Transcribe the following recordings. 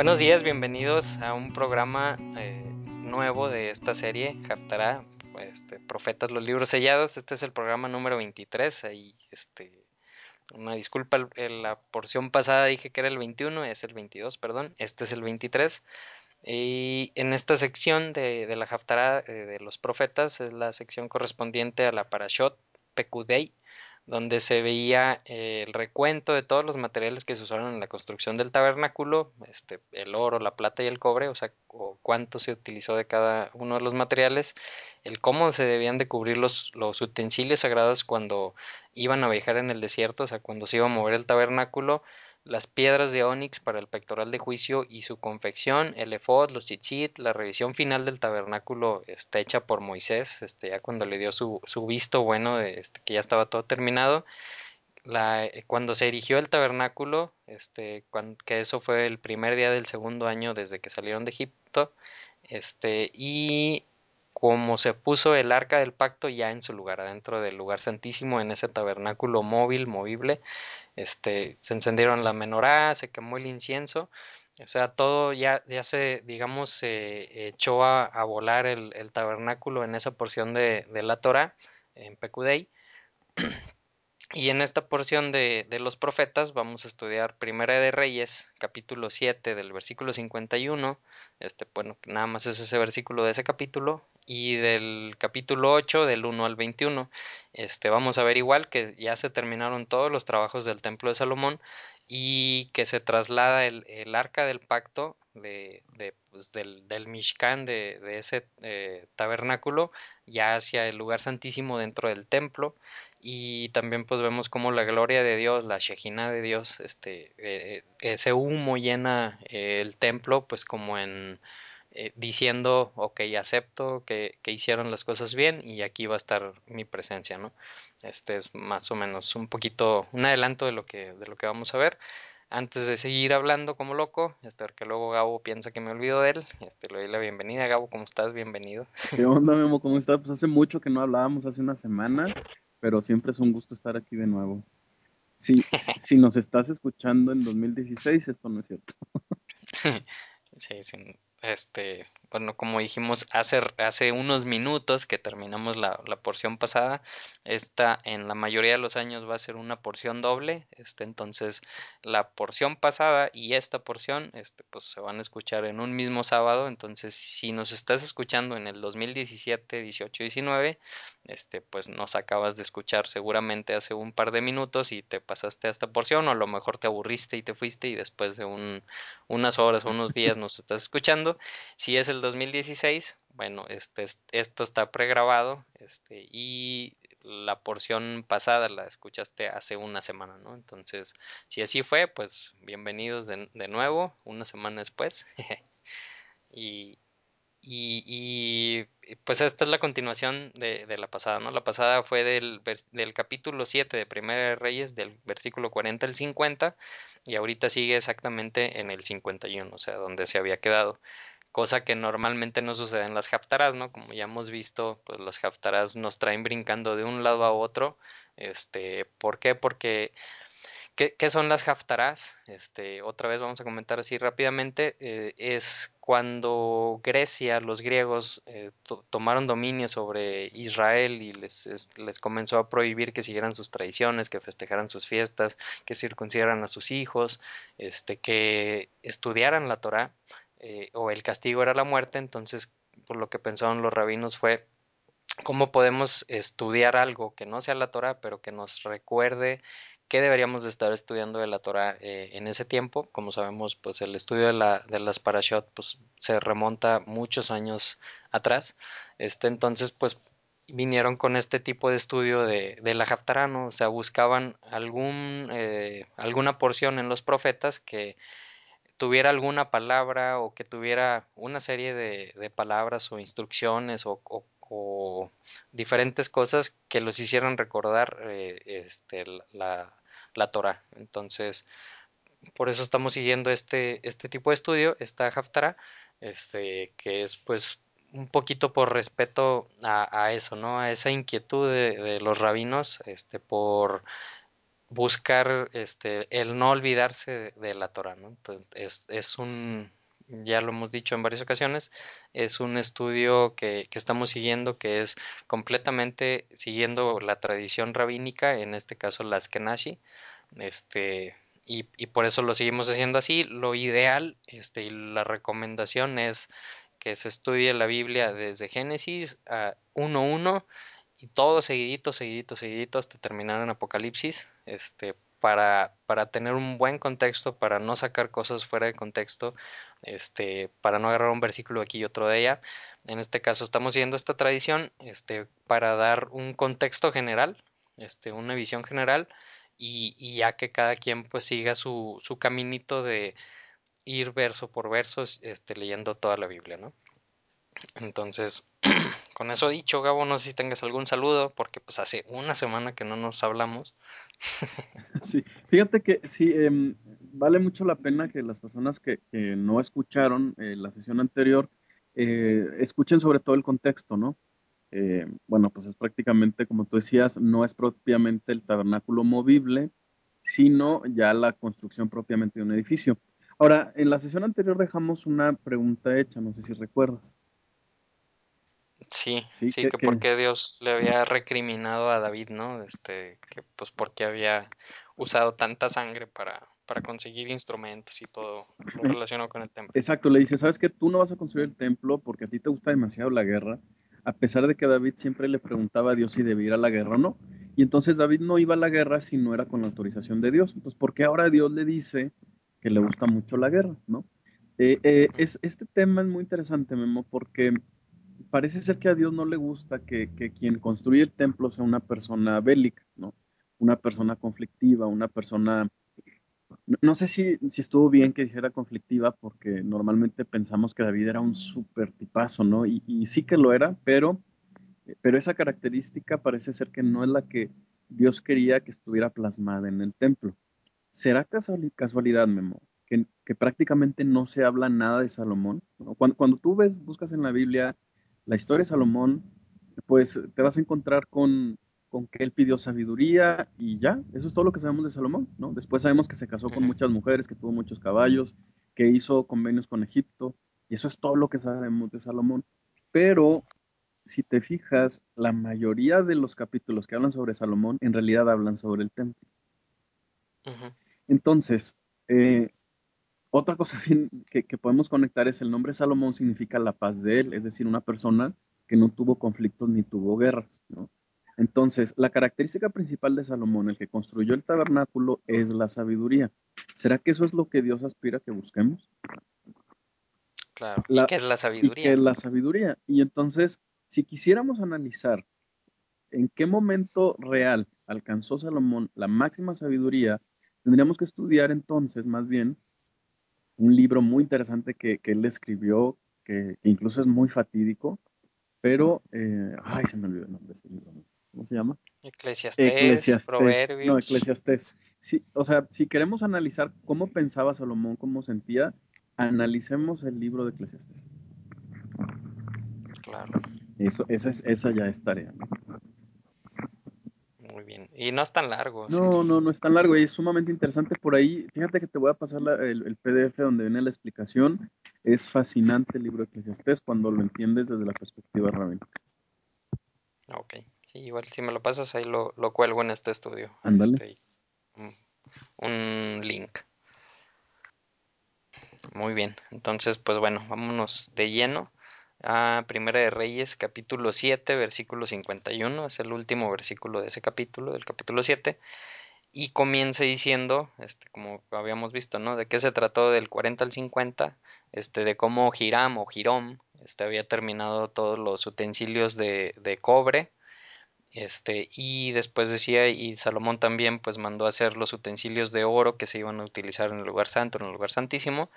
Buenos días, bienvenidos a un programa eh, nuevo de esta serie, Haftarah, este, Profetas, los libros sellados. Este es el programa número 23. Ahí, este, una disculpa, en la porción pasada dije que era el 21, es el 22, perdón. Este es el 23. Y en esta sección de, de la Haftarah eh, de los profetas es la sección correspondiente a la Parashot Pekudei, donde se veía eh, el recuento de todos los materiales que se usaron en la construcción del tabernáculo, este, el oro, la plata y el cobre, o sea, o cuánto se utilizó de cada uno de los materiales, el cómo se debían de cubrir los, los utensilios sagrados cuando iban a viajar en el desierto, o sea, cuando se iba a mover el tabernáculo, las piedras de ónix para el pectoral de juicio y su confección, el efod, los tzitzit, la revisión final del tabernáculo está hecha por Moisés, este, ya cuando le dio su, su visto bueno este, que ya estaba todo terminado. Eh, cuando se erigió el tabernáculo, este, que eso fue el primer día del segundo año desde que salieron de Egipto, este, y como se puso el arca del pacto ya en su lugar, adentro del lugar santísimo, en ese tabernáculo móvil, movible, este, se encendieron la menorá, se quemó el incienso, o sea, todo ya, ya se, digamos, se echó a, volar el, el, tabernáculo en esa porción de, de la Torah, en Pecudei. Y en esta porción de, de, los profetas vamos a estudiar Primera de Reyes, capítulo 7 del versículo 51. Este, bueno, nada más es ese versículo de ese capítulo. Y del capítulo 8, del 1 al 21. Este, vamos a ver igual que ya se terminaron todos los trabajos del templo de Salomón y que se traslada el, el arca del pacto de, pues, del, del, Mishkan, de, de ese eh, tabernáculo, ya hacia el lugar santísimo dentro del templo. Y también pues vemos como la gloria de Dios, la Shejina de Dios, este, eh, ese humo llena eh, el templo, pues como en eh, diciendo, ok, acepto que, que, hicieron las cosas bien y aquí va a estar mi presencia, ¿no? Este es más o menos un poquito, un adelanto de lo que, de lo que vamos a ver. Antes de seguir hablando como loco, este, porque luego Gabo piensa que me olvido de él, este, le doy la bienvenida. Gabo, ¿cómo estás? Bienvenido. ¿Qué onda, Memo? ¿Cómo estás? Pues hace mucho que no hablábamos, hace una semana, pero siempre es un gusto estar aquí de nuevo. Si, si nos estás escuchando en 2016, esto no es cierto. sí, sí, este, bueno, como dijimos hace, hace unos minutos que terminamos la, la, porción pasada, esta en la mayoría de los años va a ser una porción doble, este, entonces la porción pasada y esta porción, este, pues se van a escuchar en un mismo sábado, entonces si nos estás escuchando en el 2017, 18, 19, este, pues nos acabas de escuchar seguramente hace un par de minutos y te pasaste a esta porción, o a lo mejor te aburriste y te fuiste y después de un, unas horas o unos días nos estás escuchando. Si es el 2016, bueno, este, esto está pregrabado este, y la porción pasada la escuchaste hace una semana, ¿no? Entonces, si así fue, pues bienvenidos de, de nuevo, una semana después. y, y, y, pues esta es la continuación de, la pasada, ¿no? La pasada fue del, del capítulo 7 de Primera de Reyes, del versículo 40 al 50, y ahorita sigue exactamente en el 51, o sea, donde se había quedado. Cosa que normalmente no sucede en las haftarás, ¿no? Como ya hemos visto, pues las haftarás nos traen brincando de un lado a otro. Este, ¿por qué? Porque ¿Qué, ¿Qué, son las haftarás? Este, otra vez vamos a comentar así rápidamente. Eh, es cuando Grecia, los griegos, eh, to tomaron dominio sobre Israel y les, es, les comenzó a prohibir que siguieran sus tradiciones, que festejaran sus fiestas, que circuncidaran a sus hijos, este, que estudiaran la Torah, eh, o el castigo era la muerte. Entonces, por lo que pensaron los rabinos fue cómo podemos estudiar algo que no sea la Torah, pero que nos recuerde qué deberíamos de estar estudiando de la Torah eh, en ese tiempo. Como sabemos, pues el estudio de, la, de las parashot pues, se remonta muchos años atrás. Este, entonces, pues vinieron con este tipo de estudio de, de la Haftarah, ¿no? O sea, buscaban algún, eh, alguna porción en los profetas que tuviera alguna palabra o que tuviera una serie de, de palabras o instrucciones o, diferentes cosas que los hicieran recordar eh, este, la, la Torah. Entonces, por eso estamos siguiendo este, este tipo de estudio, esta Haftarah, este, que es pues un poquito por respeto a, a eso, ¿no? A esa inquietud de, de, los rabinos, este, por buscar este, el no olvidarse de, la Torah, ¿no? Entonces, es, es, un, ya lo hemos dicho en varias ocasiones, es un estudio que, que, estamos siguiendo que es completamente siguiendo la tradición rabínica, en este caso las Kenashi, este, y, y, por eso lo seguimos haciendo así. Lo ideal este, y la recomendación es que se estudie la Biblia desde Génesis a 1.1 y todo seguidito, seguidito, seguidito hasta terminar en Apocalipsis, este, para, para tener un buen contexto, para no sacar cosas fuera de contexto, este, para no agarrar un versículo aquí y otro de allá. En este caso estamos siguiendo esta tradición, este, para dar un contexto general, este, una visión general, y, ya que cada quien pues siga su, su caminito de ir verso por verso, este, leyendo toda la Biblia, ¿no? Entonces, con eso dicho, Gabo, no sé si tengas algún saludo, porque pues hace una semana que no nos hablamos. Sí, fíjate que sí, eh, vale mucho la pena que las personas que, que no escucharon eh, la sesión anterior eh, escuchen sobre todo el contexto, ¿no? Eh, bueno, pues es prácticamente, como tú decías, no es propiamente el tabernáculo movible, sino ya la construcción propiamente de un edificio. Ahora, en la sesión anterior dejamos una pregunta hecha, no sé si recuerdas. Sí, sí, sí que, que por qué Dios le había recriminado a David, ¿no? Este, que pues porque había usado tanta sangre para, para conseguir instrumentos y todo lo relacionado con el templo. Exacto, le dice, sabes que tú no vas a construir el templo porque a ti te gusta demasiado la guerra, a pesar de que David siempre le preguntaba a Dios si debía ir a la guerra o no. Y entonces David no iba a la guerra si no era con la autorización de Dios. Entonces, ¿por qué ahora Dios le dice que le gusta mucho la guerra, no? Eh, eh, es, este tema es muy interesante, Memo, porque parece ser que a Dios no le gusta que, que, quien construye el templo sea una persona bélica, ¿no? Una persona conflictiva, una persona... No, sé si, si, estuvo bien que dijera conflictiva, porque normalmente pensamos que David era un súper tipazo, ¿no? Y, y, sí que lo era, pero, pero esa característica parece ser que no es la que Dios quería que estuviera plasmada en el templo. ¿Será casualidad, Memo, que, que prácticamente no se habla nada de Salomón? Cuando, cuando tú ves, buscas en la Biblia la historia de Salomón, pues te vas a encontrar con, con, que él pidió sabiduría y ya, eso es todo lo que sabemos de Salomón, ¿no? Después sabemos que se casó con muchas mujeres, que tuvo muchos caballos, que hizo convenios con Egipto, y eso es todo lo que sabemos de Salomón. Pero si te fijas, la mayoría de los capítulos que hablan sobre Salomón en realidad hablan sobre el templo. Uh -huh. Entonces, eh, otra cosa que, que, podemos conectar es el nombre Salomón significa la paz de él, es decir, una persona que no tuvo conflictos ni tuvo guerras. ¿no? Entonces, la característica principal de Salomón, el que construyó el tabernáculo, es la sabiduría. ¿Será que eso es lo que Dios aspira que busquemos? Claro. La, ¿Y qué es la sabiduría? ¿Y qué es la sabiduría? Y entonces, si quisiéramos analizar en qué momento real alcanzó Salomón la máxima sabiduría, tendríamos que estudiar entonces más bien un libro muy interesante que, que él escribió, que, que, incluso es muy fatídico, pero, eh, ay, se me olvidó el nombre de este libro, ¿cómo se llama? Eclesiastés, Eclesiastés Proverbios. No, Eclesiastés. Sí, o sea, si queremos analizar cómo pensaba Salomón, cómo sentía, analicemos el libro de Eclesiastés. Claro. Eso, esa, es, esa ya es tarea, ¿no? Muy bien. Y no es tan largo. No, no, no es tan largo y es sumamente interesante por ahí. Fíjate que te voy a pasar la, el, el, PDF donde viene la explicación. Es fascinante el libro de Eclesiastés cuando lo entiendes desde la perspectiva rabínica. Ok. Sí, igual si me lo pasas ahí lo, lo cuelgo en este estudio. Ándale. Este, un, un link. Muy bien. Entonces, pues bueno, vámonos de lleno a Primera de Reyes, capítulo 7, versículo 51. Es el último versículo de ese capítulo, del capítulo 7. Y comienza diciendo, este, como habíamos visto, ¿no? De qué se trató del 40 al 50, este, de cómo Hiram o Hirom este, había terminado todos los utensilios de, de cobre. Este, y después decía, y Salomón también pues mandó hacer los utensilios de oro que se iban a utilizar en el lugar santo, en el lugar santísimo.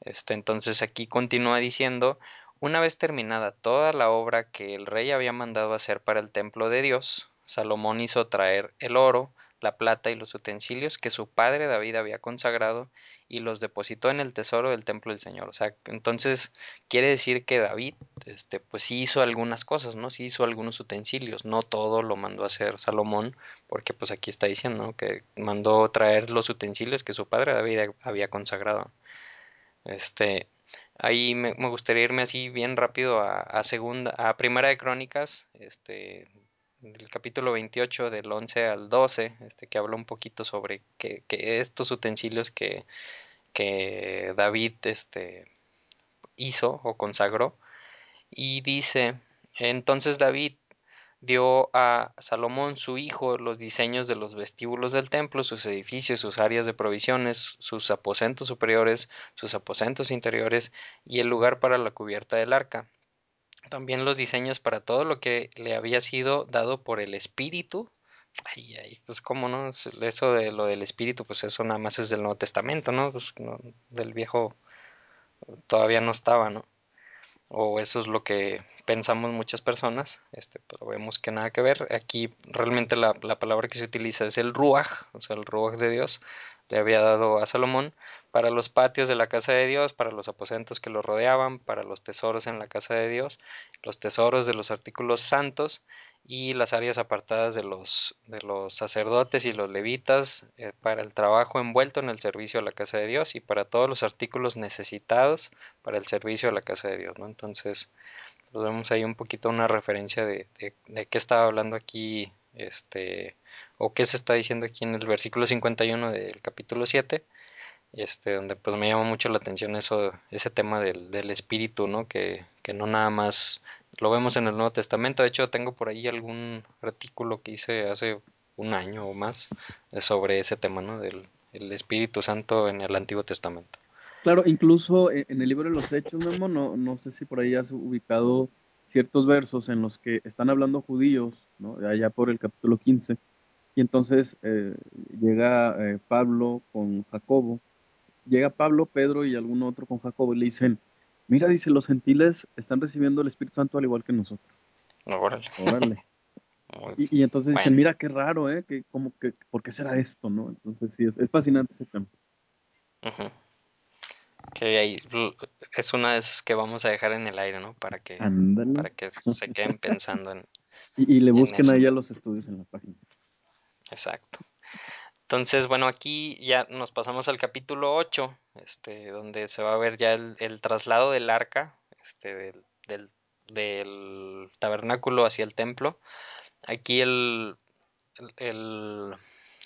Este, entonces aquí continúa diciendo, una vez terminada toda la obra que el rey había mandado hacer para el templo de Dios, Salomón hizo traer el oro la plata y los utensilios que su padre David había consagrado y los depositó en el tesoro del templo del Señor. O sea, entonces quiere decir que David, este, pues sí hizo algunas cosas, ¿no? Sí hizo algunos utensilios, no todo lo mandó a hacer Salomón, porque pues aquí está diciendo, ¿no? Que mandó traer los utensilios que su padre David había consagrado. Este, ahí me, gustaría irme así bien rápido a, a segunda, a primera de Crónicas, este, del capítulo 28 del 11 al 12, este, que habla un poquito sobre que, que estos utensilios que, que David este, hizo o consagró. Y dice, entonces David dio a Salomón su hijo los diseños de los vestíbulos del templo, sus edificios, sus áreas de provisiones, sus aposentos superiores, sus aposentos interiores y el lugar para la cubierta del arca también los diseños para todo lo que le había sido dado por el espíritu. Ay, ay, pues cómo no, eso de lo del espíritu, pues eso nada más es del Nuevo Testamento, ¿no? Pues, del viejo todavía no estaba, ¿no? O eso es lo que pensamos muchas personas, este, pero vemos que nada que ver. Aquí realmente la, la palabra que se utiliza es el ruach, o sea, el ruach de Dios, le había dado a Salomón para los patios de la casa de Dios, para los aposentos que lo rodeaban, para los tesoros en la casa de Dios, los tesoros de los artículos santos y las áreas apartadas de los, de los sacerdotes y los levitas eh, para el trabajo envuelto en el servicio a la casa de Dios y para todos los artículos necesitados para el servicio a la casa de Dios. ¿no? Entonces, vemos ahí un poquito una referencia de, de, de qué estaba hablando aquí este o qué se está diciendo aquí en el versículo 51 del capítulo 7, este, donde pues me llama mucho la atención eso, ese tema del, del espíritu, ¿no? Que, que, no nada más lo vemos en el Nuevo Testamento, de hecho tengo por ahí algún artículo que hice hace un año o más sobre ese tema, ¿no? Del el Espíritu Santo en el Antiguo Testamento. Claro, incluso en el libro de los Hechos, Memo, no, no sé si por ahí has ubicado ciertos versos en los que están hablando judíos, ¿no? allá por el capítulo 15, y entonces eh, llega eh, Pablo con Jacobo, llega Pablo, Pedro y algún otro con Jacobo y le dicen, mira, dice, los gentiles están recibiendo el Espíritu Santo al igual que nosotros. Órale. Órale. Y, y, entonces bueno. dicen, mira qué raro, ¿eh? Que, como que, ¿Por qué será esto, no? Entonces sí, es, es fascinante ese tema. Uh -huh. Que ahí es una de esas que vamos a dejar en el aire, ¿no? Para que, para que se queden pensando en. y, y, le busquen ahí a los estudios en la página. Exacto. Entonces, bueno, aquí ya nos pasamos al capítulo 8, este, donde se va a ver ya el, traslado del arca, este, del, del, tabernáculo hacia el templo. Aquí el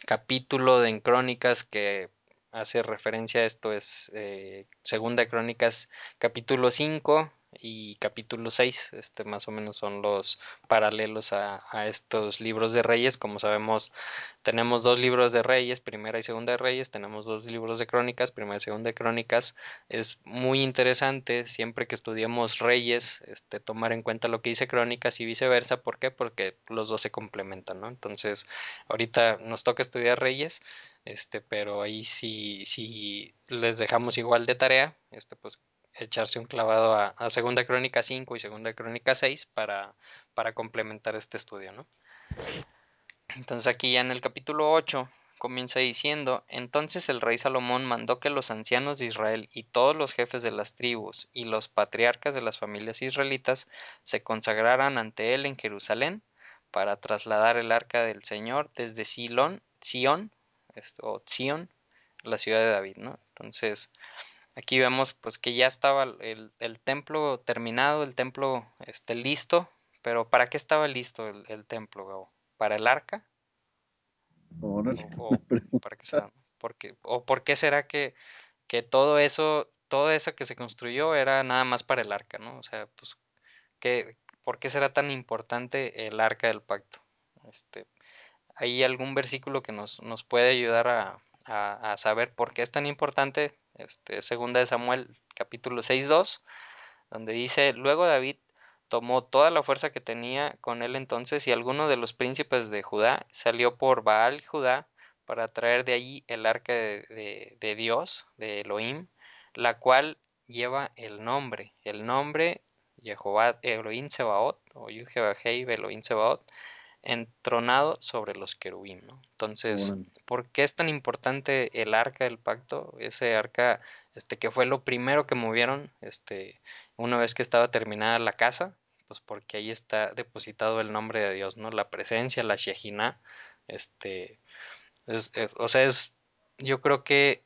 capítulo de en Crónicas que hace referencia a esto es eh, Segunda Crónicas capítulo 5 y capítulo 6, este más o menos son los paralelos a, estos libros de reyes, como sabemos tenemos dos libros de reyes, primera y segunda de reyes, tenemos dos libros de crónicas, primera y segunda de crónicas, es muy interesante siempre que estudiamos reyes, este, tomar en cuenta lo que dice crónicas y viceversa, ¿por qué? Porque los dos se complementan, ¿no? Entonces, ahorita nos toca estudiar reyes, este, pero ahí sí, sí les dejamos igual de tarea, este, pues echarse un clavado a, Segunda Crónica 5 y Segunda Crónica 6 para, para complementar este estudio, ¿no? Entonces aquí ya en el capítulo 8 comienza diciendo, entonces el rey Salomón mandó que los ancianos de Israel y todos los jefes de las tribus y los patriarcas de las familias israelitas se consagraran ante él en Jerusalén para trasladar el arca del Señor desde Silón, Sion, o Sion, la ciudad de David, ¿no? Entonces, Aquí vemos pues que ya estaba el, el templo terminado, el templo este, listo, pero ¿para qué estaba listo el, el templo? ¿Para el arca? ¿O, o, para qué será? Porque, ¿O por qué será que, que todo eso, todo eso que se construyó era nada más para el arca, ¿no? O sea, pues, ¿qué, ¿por qué será tan importante el arca del pacto? Este, ¿Hay algún versículo que nos, nos puede ayudar a, a, a saber por qué es tan importante este, segunda de Samuel capítulo 6.2, donde dice, luego David tomó toda la fuerza que tenía con él entonces y alguno de los príncipes de Judá salió por Baal Judá para traer de allí el arca de, de, Dios, de Elohim, la cual lleva el nombre, el nombre Jehová Elohim Sebaot, o Yuhebahei Elohim Sebaot, entronado sobre los querubín, ¿no? Entonces. ¿por qué es tan importante el arca del pacto? Ese arca, este, que fue lo primero que movieron, este, una vez que estaba terminada la casa, pues porque ahí está depositado el nombre de Dios, ¿no? La presencia, la Shejinah, este, es, eh, o sea, es, yo creo que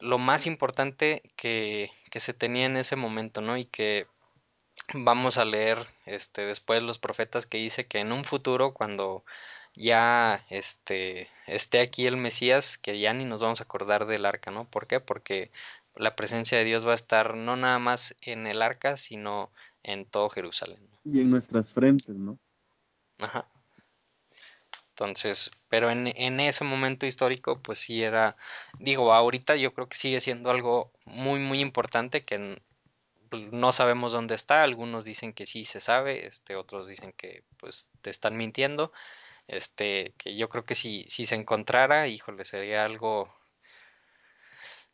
lo más importante que, que se tenía en ese momento, ¿no? Y que vamos a leer este después los profetas que dice que en un futuro cuando ya este esté aquí el Mesías que ya ni nos vamos a acordar del arca, ¿no? ¿Por qué? Porque la presencia de Dios va a estar no nada más en el arca, sino en todo Jerusalén. Y en nuestras frentes, ¿no? Ajá. Entonces, pero en, en ese momento histórico, pues sí era, digo, ahorita yo creo que sigue siendo algo muy, muy importante que no sabemos dónde está, algunos dicen que sí se sabe, este, otros dicen que pues te están mintiendo, este, que yo creo que si, si se encontrara, híjole, sería algo,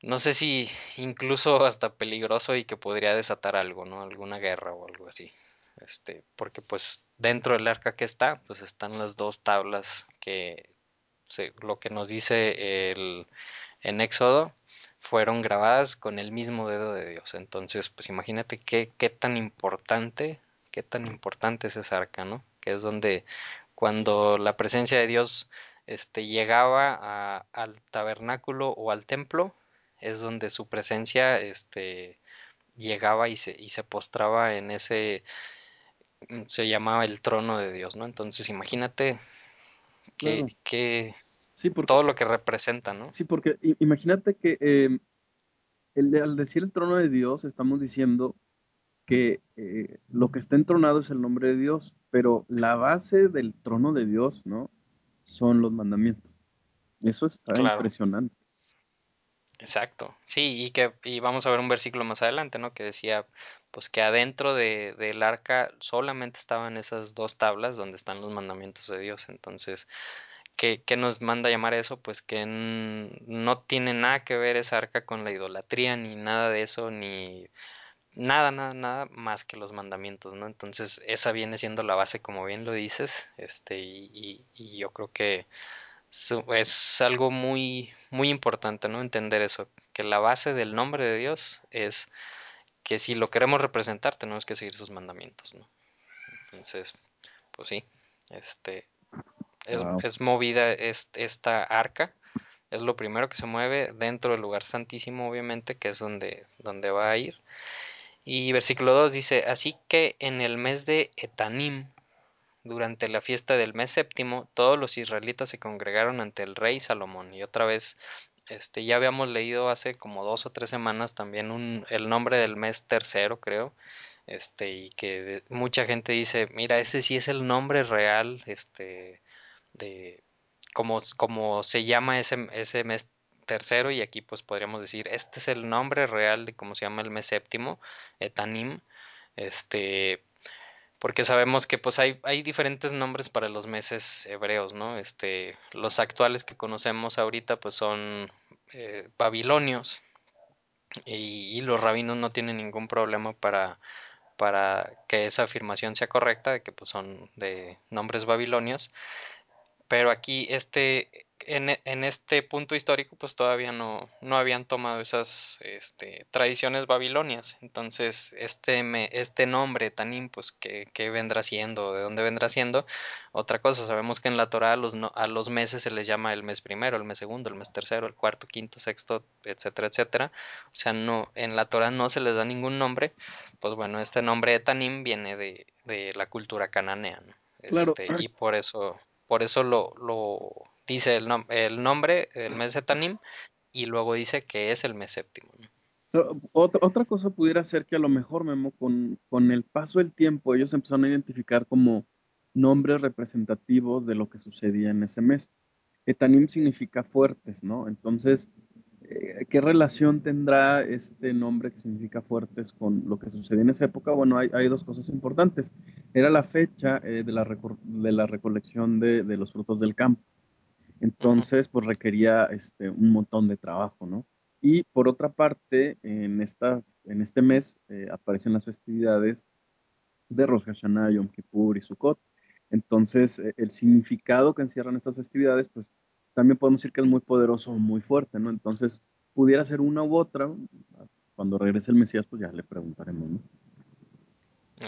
no sé si incluso hasta peligroso y que podría desatar algo, ¿no? Alguna guerra o algo así. Este, porque pues dentro del arca que está, pues están las dos tablas que lo que nos dice el, en Éxodo fueron grabadas con el mismo dedo de Dios. Entonces, pues imagínate qué, qué tan importante, qué tan importante es esa arca, ¿no? Que es donde cuando la presencia de Dios este, llegaba a, al tabernáculo o al templo, es donde su presencia este, llegaba y se, y se postraba en ese, se llamaba el trono de Dios, ¿no? Entonces imagínate Claro. que Sí, porque, todo lo que representa, ¿no? sí, porque imagínate que eh, el- al decir el trono de Dios, estamos diciendo que eh, lo que está entronado es el nombre de Dios, pero la base del trono de Dios, ¿no? Son los mandamientos. Eso está Claro. impresionante. Exacto, sí, y que y vamos a ver un versículo más adelante, ¿no? Que decía, pues que adentro de, del arca solamente estaban esas dos tablas donde están los mandamientos de Dios. Entonces, ¿qué, qué nos manda a llamar eso? Pues que no tiene nada que ver esa arca con la idolatría, ni nada de eso, ni nada, nada, nada más que los mandamientos, ¿no? Entonces, esa viene siendo la base, como bien lo dices, este, y, y, y yo creo que Es algo muy, muy importante, ¿no? Entender eso, que la base del nombre de Dios es que si lo queremos representar tenemos que seguir sus mandamientos, ¿no? Entonces, pues sí, este, es, Wow. es movida es- esta arca, es lo primero que se mueve dentro del lugar santísimo, obviamente, que es donde, donde va a ir. Y versículo 2 dice, así que en el mes de Etanim, durante la fiesta del mes séptimo, todos los israelitas se congregaron ante el rey Salomón. Y otra vez, este, ya habíamos leído hace como dos o tres semanas también un, el nombre del mes tercero, creo. Este, y que de- mucha gente dice, mira, ese sí es el nombre real, este, de cómo, cómo se llama ese, ese mes tercero, y aquí pues podríamos decir, este es el nombre real de cómo se llama el mes séptimo, Etanim, este, porque sabemos que pues hay, hay diferentes nombres para los meses hebreos, ¿no? Este, los actuales que conocemos ahorita pues son eh, babilonios y, y los rabinos no tienen ningún problema para, para que esa afirmación sea correcta de que pues son de nombres babilonios pero aquí este en, en, este punto histórico pues todavía no, no habían tomado esas este, tradiciones babilonias. Entonces este, me, este nombre Tanim pues ¿qué, qué vendrá siendo de dónde vendrá siendo otra cosa. Sabemos que en la Torah a los, no, a los meses se les llama el mes primero el mes segundo el mes tercero el cuarto quinto sexto etcétera etcétera. O sea no en la Torah no se les da ningún nombre. Pues bueno este nombre de Tanim viene de, de la cultura cananea ¿no? Claro, este y por eso por eso lo, lo dice el, nom el, nombre, el mes de Tanim, y luego dice que es el mes séptimo. otra, otra cosa pudiera ser que a lo mejor, Memo, con, con el paso del tiempo, ellos empezaron a identificar como nombres representativos de lo que sucedía en ese mes. Etanim significa fuertes, ¿no? Entonces, ¿qué relación tendrá este nombre que significa fuertes con lo que sucedía en esa época? Bueno, hay, hay dos cosas importantes. Era la fecha eh, de, la recolección de, los frutos del campo. Entonces, pues requería este, un montón de trabajo, ¿no? Y por otra parte, en este mes eh, aparecen las festividades de Rosh Hashanah, Yom Kippur y Sukkot. Entonces, e- el significado que encierran estas festividades, pues también podemos decir que es muy poderoso, muy fuerte, ¿no? Entonces, pudiera ser una u otra. Cuando regrese el Mesías, pues ya le preguntaremos, ¿no?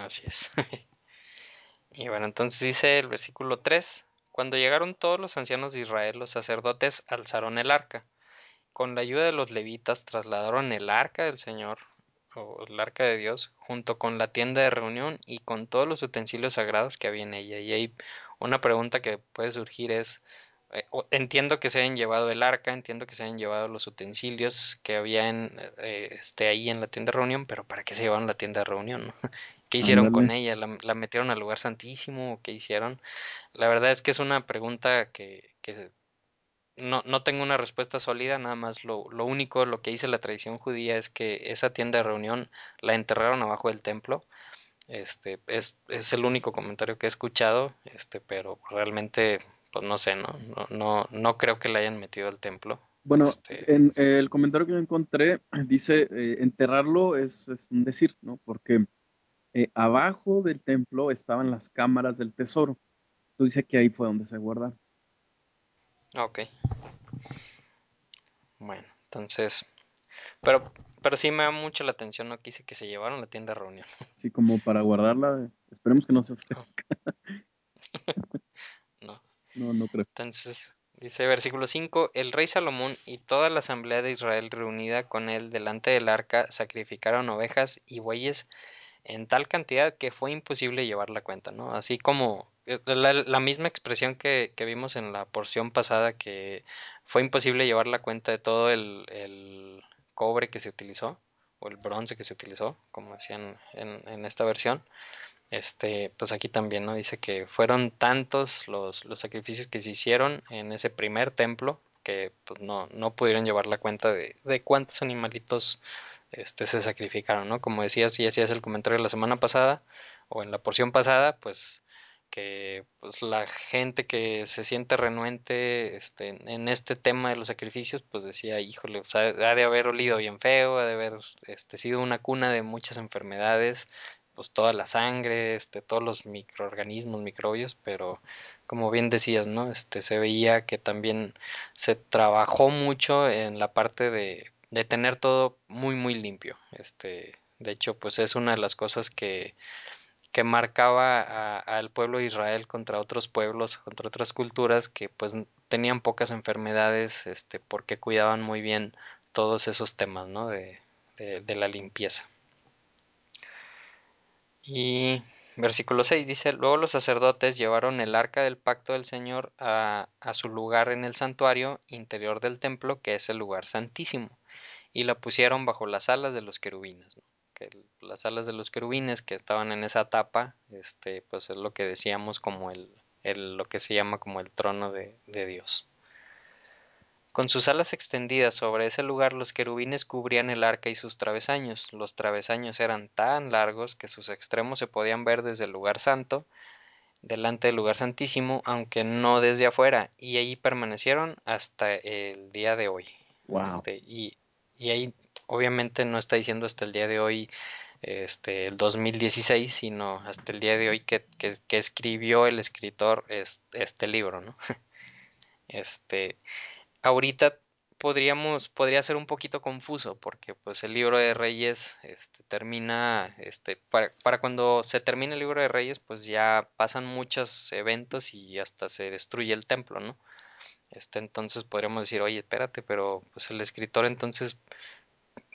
Así es. Y bueno, entonces dice el versículo 3, cuando llegaron todos los ancianos de Israel, los sacerdotes alzaron el arca. Con la ayuda de los levitas trasladaron el arca del Señor, o el arca de Dios, junto con la tienda de reunión y con todos los utensilios sagrados que había en ella. Y ahí una pregunta que puede surgir es, entiendo que se hayan llevado el arca, entiendo que se hayan llevado los utensilios que había en, eh, este, ahí en la tienda de reunión, pero ¿para qué se llevaron la tienda de reunión? ¿Qué hicieron con ella? ¿La, la metieron al lugar santísimo? ¿Qué hicieron? La verdad es que es una pregunta que, que no, no tengo una respuesta sólida, nada más lo, lo único, lo que dice la tradición judía es que esa tienda de reunión la enterraron abajo del templo. Este, es, es el único comentario que he escuchado, este, pero realmente, pues no sé, ¿no? No, no, no creo que la hayan metido al templo. Bueno, Este, en el comentario que yo encontré dice, eh, enterrarlo es, es un decir, ¿no? Porque eh, abajo del templo estaban las cámaras del tesoro. Entonces dice que ahí fue donde se guardaron. ok, bueno, entonces, pero, pero sí me da mucho la atención, ¿no? Que dice que se llevaron la tienda de reunión. Así como para guardarla, esperemos que no se ofrezca. no. No, creo. Entonces, dice versículo 5, el rey Salomón y toda la asamblea de Israel reunida con él delante del arca sacrificaron ovejas y bueyes en tal cantidad que fue imposible llevar la cuenta, ¿no? Así como eh, la, la misma expresión que, que, vimos en la porción pasada, que fue imposible llevar la cuenta de todo el, el cobre que se utilizó, o el bronce que se utilizó, como decían en, en esta versión, este, pues aquí también, ¿no? Dice que fueron tantos los, los sacrificios que se hicieron en ese primer templo que pues no, no pudieron llevar la cuenta de, de cuántos animalitos este, se sacrificaron, ¿no? Como decías y hacías el comentario la semana pasada o en la porción pasada, pues que pues la gente que se siente renuente este, en este tema de los sacrificios, pues decía, híjole, o sea, ha de haber olido bien feo, ha de haber este, sido una cuna de muchas enfermedades, pues toda la sangre, este, todos los microorganismos, microbios, pero como bien decías, ¿no? Este, se veía que también se trabajó mucho en la parte de, de tener todo muy, muy limpio. Este, de hecho, pues es una de las cosas que, que marcaba al pueblo de Israel contra otros pueblos, contra otras culturas que pues tenían pocas enfermedades, este, porque cuidaban muy bien todos esos temas, ¿no? De, de, de la limpieza. Y versículo 6 dice, luego los sacerdotes llevaron el arca del pacto del Señor a, a su lugar en el santuario interior del templo, que es el lugar santísimo, y la pusieron bajo las alas de los querubines. ¿no? Que las alas de los querubines que estaban en esa tapa, este, pues es lo que decíamos como el, el lo que se llama como el trono de, de Dios. Con sus alas extendidas sobre ese lugar los querubines cubrían el arca y sus travesaños. Los travesaños eran tan largos que sus extremos se podían ver desde el lugar santo, delante del lugar santísimo, aunque no desde afuera, y allí permanecieron hasta el día de hoy. Wow. Este, y, y ahí obviamente no está diciendo hasta el día de hoy, este, el 2016, sino hasta el día de hoy que, que, que escribió el escritor este, este libro, ¿no? Este, ahorita podríamos, podría ser un poquito confuso porque pues el libro de Reyes este, termina, este, para, para cuando se termina el libro de Reyes pues ya pasan muchos eventos y hasta se destruye el templo, ¿no? Este, entonces podríamos decir, oye, espérate, pero pues el escritor entonces,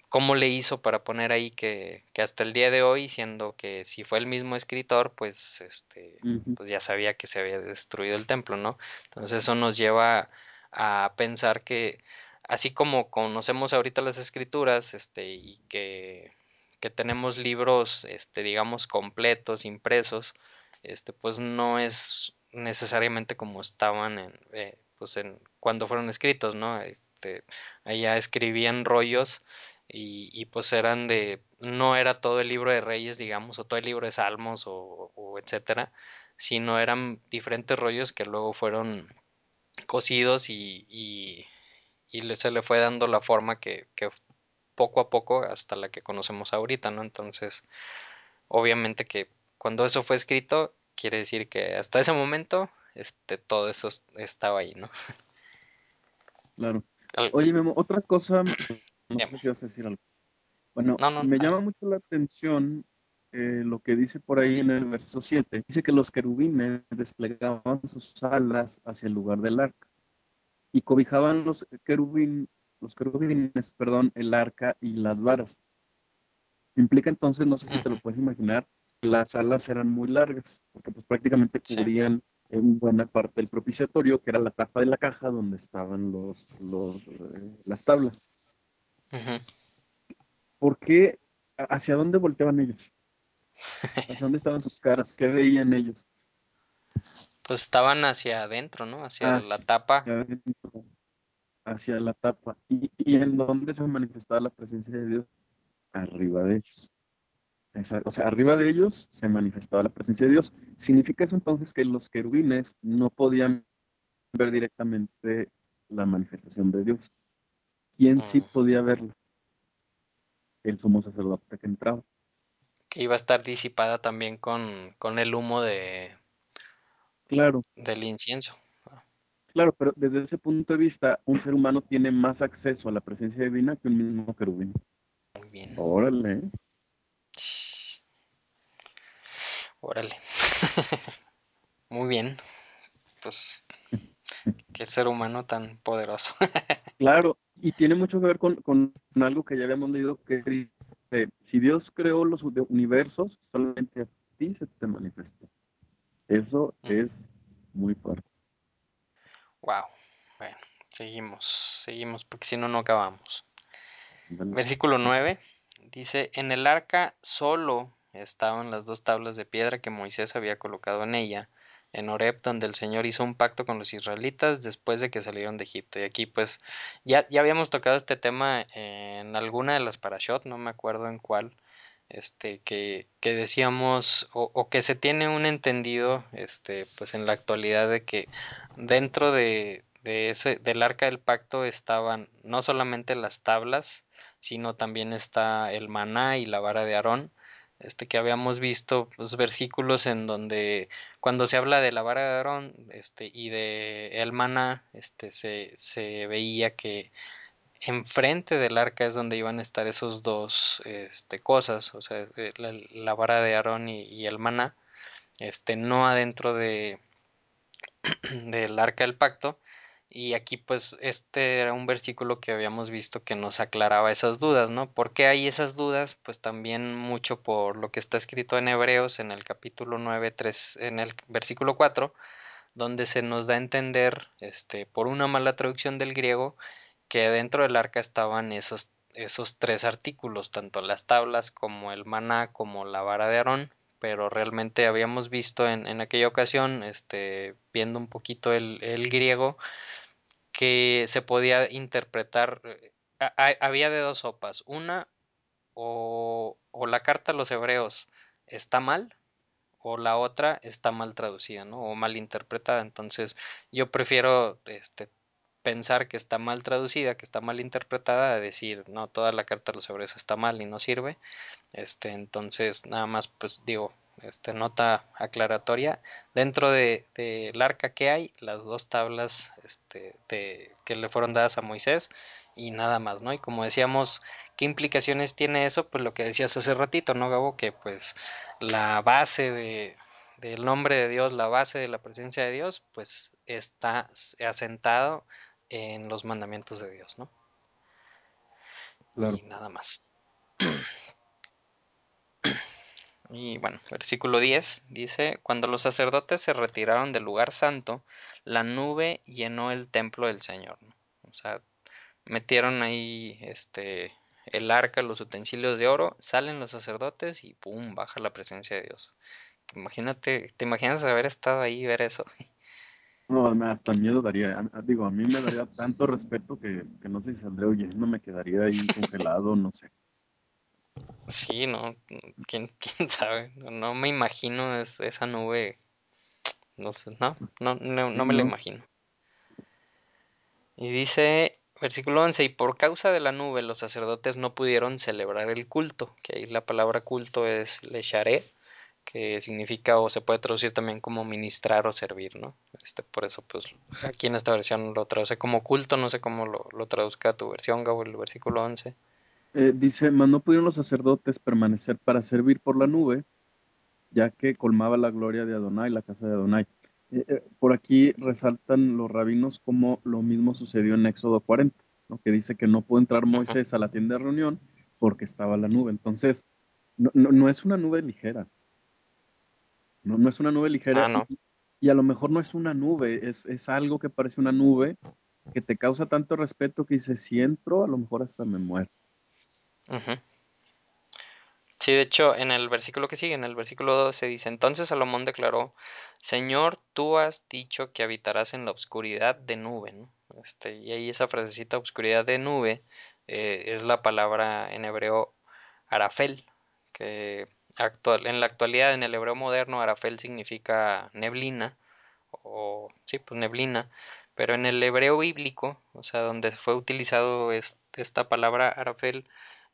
¿cómo le hizo para poner ahí que, que hasta el día de hoy, siendo que si fue el mismo escritor, pues este, Uh -huh. pues ya sabía que se había destruido el templo, ¿no? Entonces eso nos lleva a pensar que así como conocemos ahorita las escrituras, este, y que, que tenemos libros, este, digamos, completos, impresos, este, pues no es necesariamente como estaban en, eh, pues en cuando fueron escritos, ¿no? Este, allá escribían rollos y, y, pues eran de, no era todo el libro de Reyes, digamos, o todo el libro de Salmos o, o etcétera, sino eran diferentes rollos que luego fueron cocidos y, y, y, se le fue dando la forma que, que, poco a poco hasta la que conocemos ahorita, ¿no? Entonces, obviamente que cuando eso fue escrito, quiere decir que hasta ese momento este, todo eso estaba ahí, ¿no? Claro. Oye, Memo, otra cosa, no sé si vas a decir algo. Bueno, me llama mucho la atención eh, lo que dice por ahí en el verso 7. Dice que los querubines desplegaban sus alas hacia el lugar del arca y cobijaban los, querubín, los querubines, perdón, el arca y las varas. Implica entonces, no sé si te lo puedes imaginar, las alas eran muy largas, porque pues prácticamente cubrían en buena parte del propiciatorio, que era la tapa de la caja donde estaban los, eh, las tablas. ¿Por qué? ¿Hacia dónde volteaban ellos? ¿Hacia dónde estaban sus caras? ¿Qué veían ellos? Pues estaban hacia adentro, ¿no? Hacia, la tapa. Hacia, la tapa. ¿Y, ¿Y en dónde se manifestaba la presencia de Dios? Arriba de ellos. O sea, arriba de ellos se manifestaba la presencia de Dios. ¿Significa eso entonces que los querubines no podían ver directamente la manifestación de Dios? ¿Quién sí mm. podía verla? El sumo sacerdote que entraba. Que iba a estar disipada también con, con el humo de, claro. del incienso. Claro, pero desde ese punto de vista, un ser humano tiene más acceso a la presencia divina que un mismo querubín. Muy bien. Órale. Órale. Muy bien. Pues qué ser humano tan poderoso. claro, y tiene mucho que ver con, con algo que ya habíamos leído que dice, si Dios creó los universos, solamente a ti se te manifestó. Eso es muy fuerte. Wow. Bueno, seguimos, seguimos, porque si no, no acabamos. Versículo 9 dice, en el arca solo estaban las dos tablas de piedra que Moisés había colocado en ella, en Horeb, donde el Señor hizo un pacto con los israelitas después de que salieron de Egipto. Y aquí pues ya, ya habíamos tocado este tema en alguna de las parashot, no me acuerdo en cuál, este, que, que decíamos, o, o, que se tiene un entendido, este, pues en la actualidad de que dentro de, de ese, del arca del pacto estaban no solamente las tablas, sino también está el maná y la vara de Aarón, este que habíamos visto los versículos en donde cuando se habla de la vara de Aarón este y de el maná este se, se veía que enfrente del arca es donde iban a estar esos dos este, cosas, o sea, eh, la, vara de Aarón y, el maná, este, no adentro de del arca del pacto. Y aquí pues este era un versículo que habíamos visto que nos aclaraba esas dudas, ¿no? ¿Por qué hay esas dudas? Pues también mucho por lo que está escrito en Hebreos en el capítulo 9, 3, en el versículo 4, donde se nos da a entender, este, por una mala traducción del griego, que dentro del arca estaban esos, esos tres artículos, tanto las tablas como el maná como la vara de Aarón, pero realmente habíamos visto en, en aquella ocasión, este, viendo un poquito el, el griego, que se podía interpretar, eh, había de dos sopas, una o, o la carta a los hebreos está mal, o la otra está mal traducida, ¿no? O mal interpretada. Entonces, yo prefiero este, pensar que está mal traducida, que está mal interpretada, a decir, no, toda la carta de los hebreos está mal y no sirve. Este, entonces, nada más, pues digo, este, nota aclaratoria. Dentro del de, arca que hay, las dos tablas este, de, que le fueron dadas a Moisés y nada más, ¿no? Y como decíamos, ¿qué implicaciones tiene eso? Pues lo que decías hace ratito, ¿no, Gabo? Que pues la base de, del nombre de Dios, la base de la presencia de Dios, pues está asentado en los mandamientos de Dios, ¿no? Y nada más. Y bueno, versículo 10 dice, cuando los sacerdotes se retiraron del lugar santo, la nube llenó el templo del Señor. O sea, metieron ahí este el arca, los utensilios de oro, salen los sacerdotes y pum, baja la presencia de Dios. Imagínate, ¿te imaginas haber estado ahí y ver eso? No, hasta miedo daría. Digo, a mí me daría tanto respeto que, que no sé si saldré huyendo, me quedaría ahí congelado, no sé. Sí, no, quién, quién sabe. No, me imagino esa nube. No sé, no, no, no, me la imagino. Y dice, versículo 11, y por causa de la nube los sacerdotes no pudieron celebrar el culto, que ahí la palabra culto es lecharé, que significa o se puede traducir también como ministrar o servir, ¿no? Este, por eso, pues aquí en esta versión lo traduce como culto, no sé cómo lo, lo traduzca tu versión, Gabo, el versículo 11. Eh, dice, mas no pudieron los sacerdotes permanecer para servir por la nube, ya que colmaba la gloria de Adonai, la casa de Adonai. Eh, eh, por aquí resaltan los rabinos como lo mismo sucedió en Éxodo 40, ¿no? que dice que no pudo entrar. Moisés a la tienda de reunión porque estaba la nube. Entonces, no, no- no es una nube ligera, no, no es una nube Ah, ligera y, no. y- y a lo mejor no es una nube, es, es algo que parece una nube que te causa tanto respeto que dices, si entro, a lo mejor hasta me muero. Sí, de hecho, en el versículo que sigue, en el versículo 12 dice, entonces Salomón declaró, Señor, tú has dicho que habitarás en la oscuridad de nube, ¿no? Este, y ahí esa frasecita, oscuridad de nube, eh, es la palabra en hebreo arafel, que actual, en la actualidad, en el hebreo moderno, arafel significa neblina, o sí, pues neblina, pero en el hebreo bíblico, o sea, donde fue utilizado es- esta palabra arafel,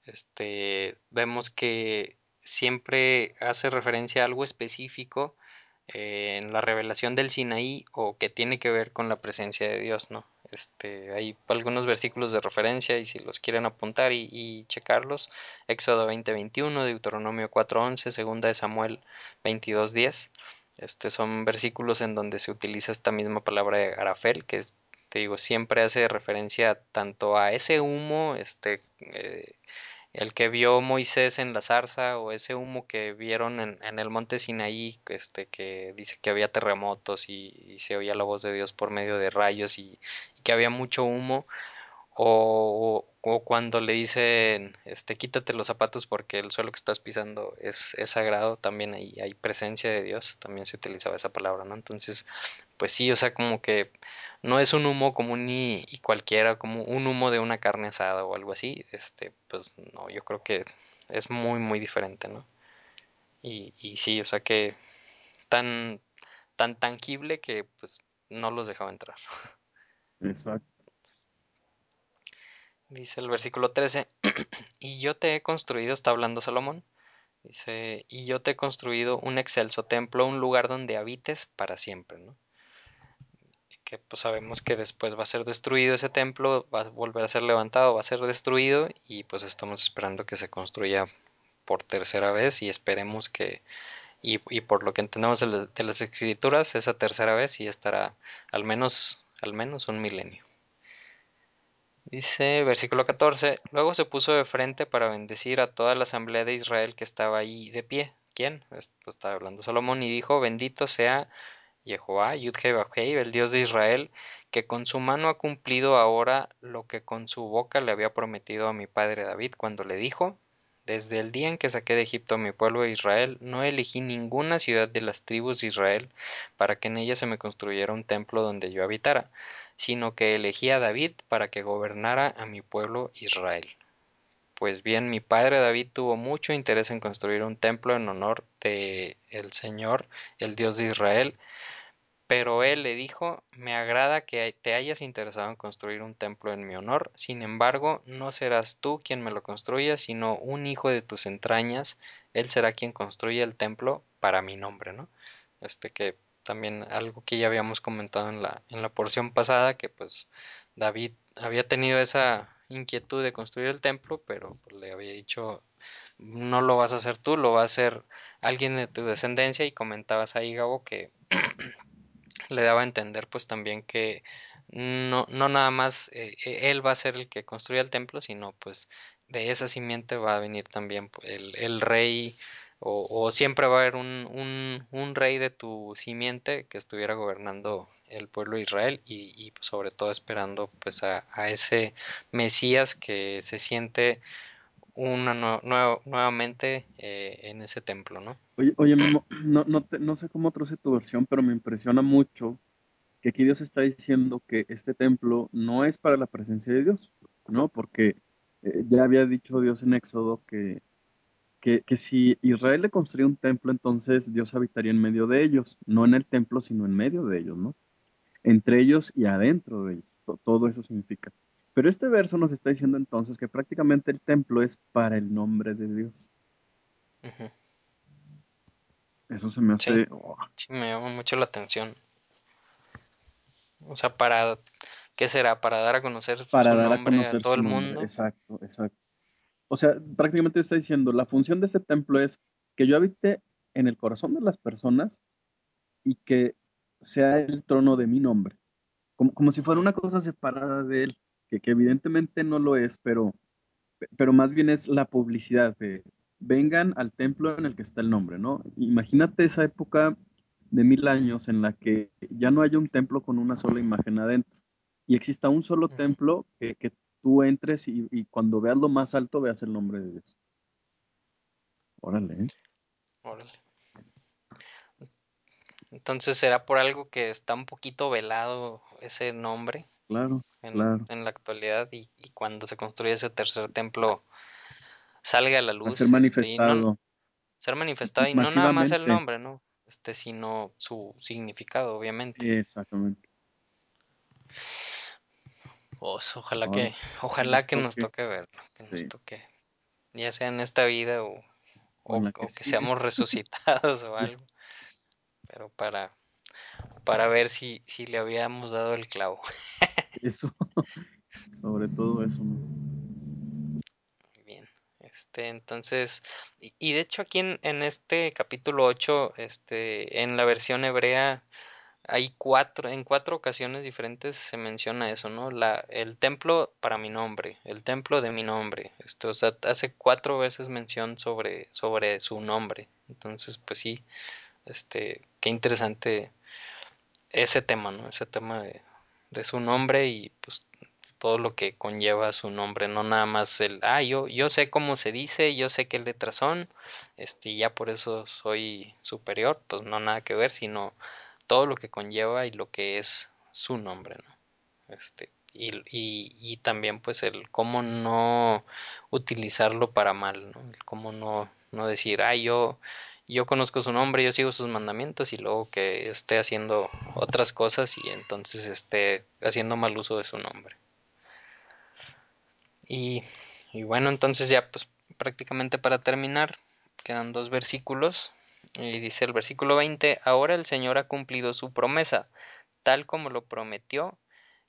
este, vemos que siempre hace referencia a algo específico eh, en la revelación del Sinaí o que tiene que ver con la presencia de Dios, ¿no? Este, hay algunos versículos de referencia y si los quieren apuntar y, checarlos, Éxodo 20:21, Deuteronomio 4:11, Segunda de Samuel 22:10. Este son versículos en donde se utiliza esta misma palabra de Arafel, que te digo, siempre hace referencia tanto a ese humo, este, eh, el que vio Moisés en la zarza o ese humo que vieron en, el monte Sinaí, este, que dice que había terremotos y, se oía la voz de Dios por medio de rayos y que había mucho humo, o, o cuando le dicen, este, quítate los zapatos porque el suelo que estás pisando es, es sagrado, también hay, hay presencia de Dios, también se utilizaba esa palabra, ¿no? Entonces, pues sí, o sea, como que no es un humo común y, y cualquiera, como un humo de una carne asada o algo así, este, pues no, yo creo que es muy, muy diferente, ¿no? Y, y sí, o sea que tan, tan tangible que pues no los dejaba entrar. Exacto. Dice el versículo 13, y yo te he construido, está hablando Salomón, dice, y yo te he construido un excelso templo, un lugar donde habites para siempre, ¿no? que pues sabemos que después va a ser destruido ese templo, va a volver a ser levantado, va a ser destruido y pues estamos esperando que se construya por tercera vez y esperemos que y, y por lo que entendemos de, las escrituras esa tercera vez sí estará al menos al menos un milenio. Dice versículo 14, luego se puso de frente para bendecir a toda la asamblea de Israel que estaba ahí de pie. ¿Quién? Pues, estaba hablando Salomón y dijo, bendito sea Jehová, Yud-Heh-Vah-Heh, el Dios de Israel, que con su mano ha cumplido ahora lo que con su boca le había prometido a mi padre David cuando le dijo, desde el día en que saqué de Egipto a mi pueblo de Israel, no elegí ninguna ciudad de las tribus de Israel para que en ella se me construyera un templo donde yo habitara, sino que elegí a David para que gobernara a mi pueblo Israel. Pues bien, mi padre David tuvo mucho interés en construir un templo en honor de el Señor, el Dios de Israel, pero él le dijo, me agrada que te hayas interesado en construir un templo en mi honor, sin embargo, no serás tú quien me lo construya, sino un hijo de tus entrañas, él será quien construya el templo para mi nombre, ¿no? Este que también algo que ya habíamos comentado en la, en la porción pasada, que pues David había tenido esa inquietud de construir el templo, pero pues, le había dicho, no lo vas a hacer tú, lo va a hacer alguien de tu descendencia, y comentabas ahí, Gabo, que le daba a entender pues también que no, no nada más eh, eh, él va a ser el que construya el templo, sino pues de esa simiente va a venir también pues, el, el rey o, o, siempre va a haber un, un, un, rey de tu simiente que estuviera gobernando el pueblo de Israel y, y pues, sobre todo esperando pues a, a, ese Mesías que se siente una nueva, nuevamente eh, en ese templo, ¿no? Oye, oye Memo, no, no, te- no sé cómo traduce tu versión, pero me impresiona mucho que aquí Dios está diciendo que este templo no es para la presencia de Dios, ¿no? Porque eh, ya había dicho Dios en Éxodo que, que, que si Israel le construía un templo, entonces Dios habitaría en medio de ellos, no en el templo, sino en medio de ellos, ¿no? Entre ellos y adentro de ellos, to- todo eso significa. Pero este verso nos está diciendo entonces que prácticamente el templo es para el nombre de Dios. Uh -huh. Eso se me Sí, hace oh, sí, me llama mucho la atención. O sea, para, ¿qué será? Para dar a conocer para su dar a nombre a conocer todo el mundo. Exacto, exacto. O sea, prácticamente está diciendo, la función de ese templo es que yo habite en el corazón de las personas y que sea el trono de mi nombre. Como, como si fuera una cosa separada de él, que, que evidentemente no lo es, pero, pero más bien es la publicidad de vengan al templo en el que está el nombre, ¿no? Imagínate esa época de mil años en la que ya no haya un templo con una sola imagen adentro y exista un solo templo que, que tú entres y, y cuando veas lo más alto veas el nombre de Dios. Órale, órale. Entonces será por algo que está un poquito velado ese nombre Claro, en, claro. en la actualidad y, y cuando se construye ese tercer templo salga a la a ser luz, este, no manifestado ser manifestado y no nada más el nombre, ¿no? Este, sino su significado, obviamente. Exactamente. Pues, ojalá que, ojalá nos que nos toque, toque verlo, que nos toque, ya sea en esta vida o, o que seamos resucitados o Sí, algo, pero para, para ver si, si le habíamos dado el clavo. eso, sobre todo eso, ¿no? Muy bien. Este, entonces, y, y de hecho aquí en, en este capítulo 8, este, en la versión hebrea, hay cuatro, en cuatro ocasiones diferentes se menciona eso, ¿no? La, el templo para mi nombre, el templo de mi nombre. Esto, o sea, hace cuatro veces mención sobre, sobre su nombre. Entonces, pues sí, este, qué interesante ese tema, ¿no? Ese tema de, de su nombre y pues todo lo que conlleva su nombre, no nada más el, ah, yo, yo sé cómo se dice, yo sé qué letras son, este, ya por eso soy superior, pues no nada que ver, sino todo lo que conlleva y lo que es su nombre, ¿no? Este, y, y, también pues el cómo no utilizarlo para mal, ¿no? El cómo no, no decir, ah, yo, yo conozco su nombre, yo sigo sus mandamientos y luego que esté haciendo otras cosas y entonces esté haciendo mal uso de su nombre. Y, y bueno, entonces ya pues prácticamente para terminar, quedan dos versículos. Y dice el versículo 20, ahora el Señor ha cumplido su promesa, tal como lo prometió,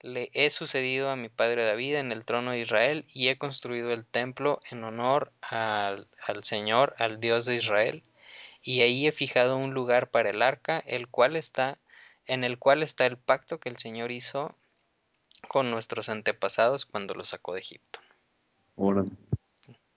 le he sucedido a mi padre David en el trono de Israel y he construido el templo en honor al, al Señor, al Dios de Israel, y ahí he fijado un lugar para el arca, el cual está, en el cual está el pacto que el Señor hizo con nuestros antepasados cuando los sacó de Egipto. Órale,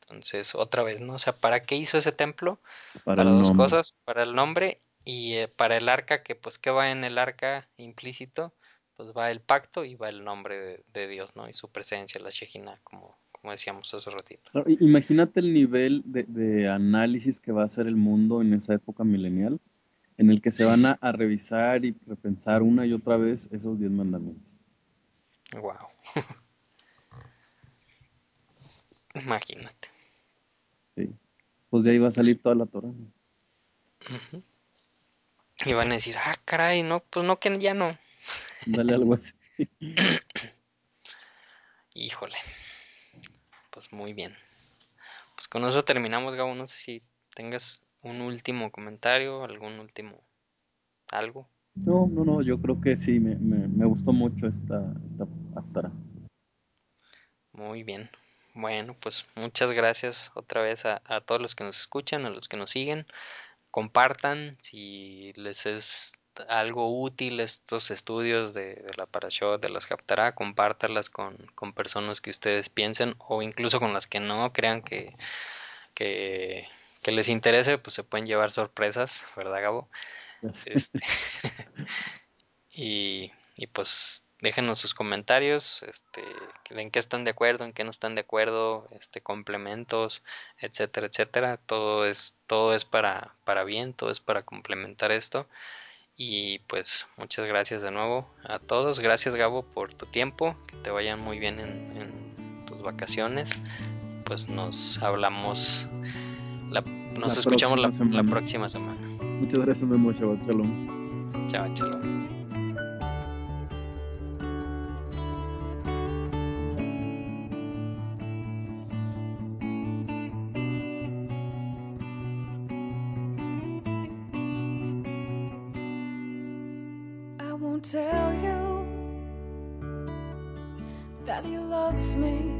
Entonces, otra vez, ¿no? O sea, ¿para qué hizo ese templo? para dos nombre. cosas, para el nombre y eh, para el arca, que pues ¿qué va en el arca implícito? Pues va el pacto y va el nombre de, de Dios, ¿no? Y su presencia, la Shejina, como, como decíamos hace ratito. Claro, Imagínate el nivel de, de análisis que va a hacer el mundo en esa época milenial, en el que se van a, a revisar y repensar una y otra vez esos diez mandamientos. Wow, imagínate. Sí. Pues de ahí va a salir toda la Torah. ¿no? Y van a decir, ah, caray, no, pues no, que ya no. Dale algo así. Híjole, pues muy bien. Pues con eso terminamos, Gabo. No sé si tengas un último comentario, algún último algo. No, no, no, yo creo que sí, me, me, me gustó mucho esta, esta Haftarah. Muy bien. Bueno, pues muchas gracias otra vez a, a todos los que nos escuchan, a los que nos siguen. Compartan si les es algo útil estos estudios de, de la Parashot, de las Haftarah, compártalas con, con personas que ustedes piensen o incluso con las que no crean que, que, que les interese, pues se pueden llevar sorpresas, ¿verdad, Gabo? Este, y, y pues déjenos sus comentarios, este, en qué están de acuerdo, en qué no están de acuerdo, este, complementos, etcétera, etcétera. Todo es, todo es para, para bien, todo es para complementar esto. Y pues muchas gracias de nuevo a todos. Gracias Gabo por tu tiempo. Que te vayan muy bien en, en tus vacaciones. Pues nos hablamos, la, La nos escuchamos próxima la, próxima semana. Muchas gracias, Memo. Chao, chalo. Loves me.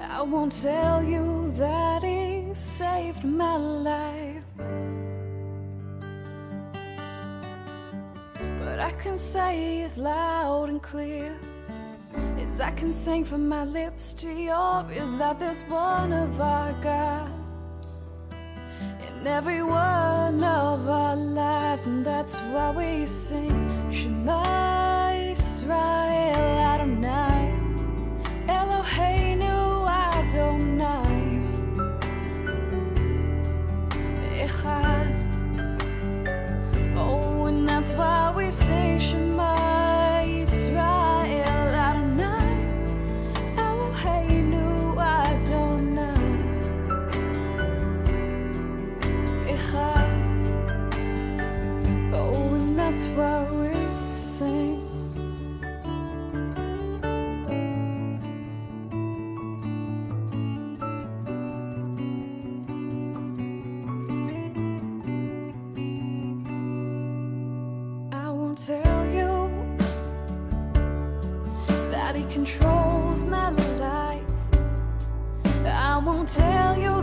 I won't tell you that he saved my life. But I can say as loud and clear as I can sing from my lips to yours that there's one of our God in every one of our lives, and that's why we sing Shema Israel Adonai Eloheinu Adonai Echad. Oh, and that's why we sing tell you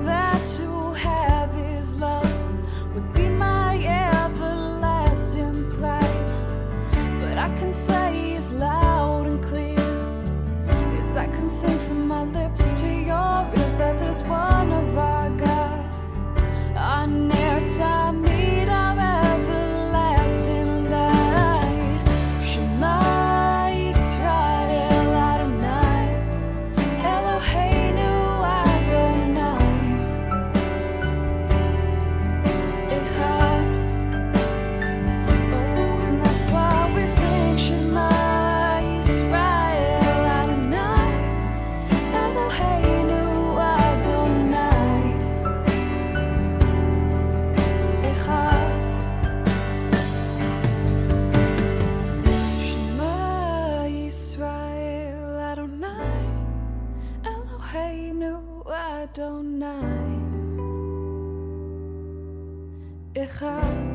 Adonai Echad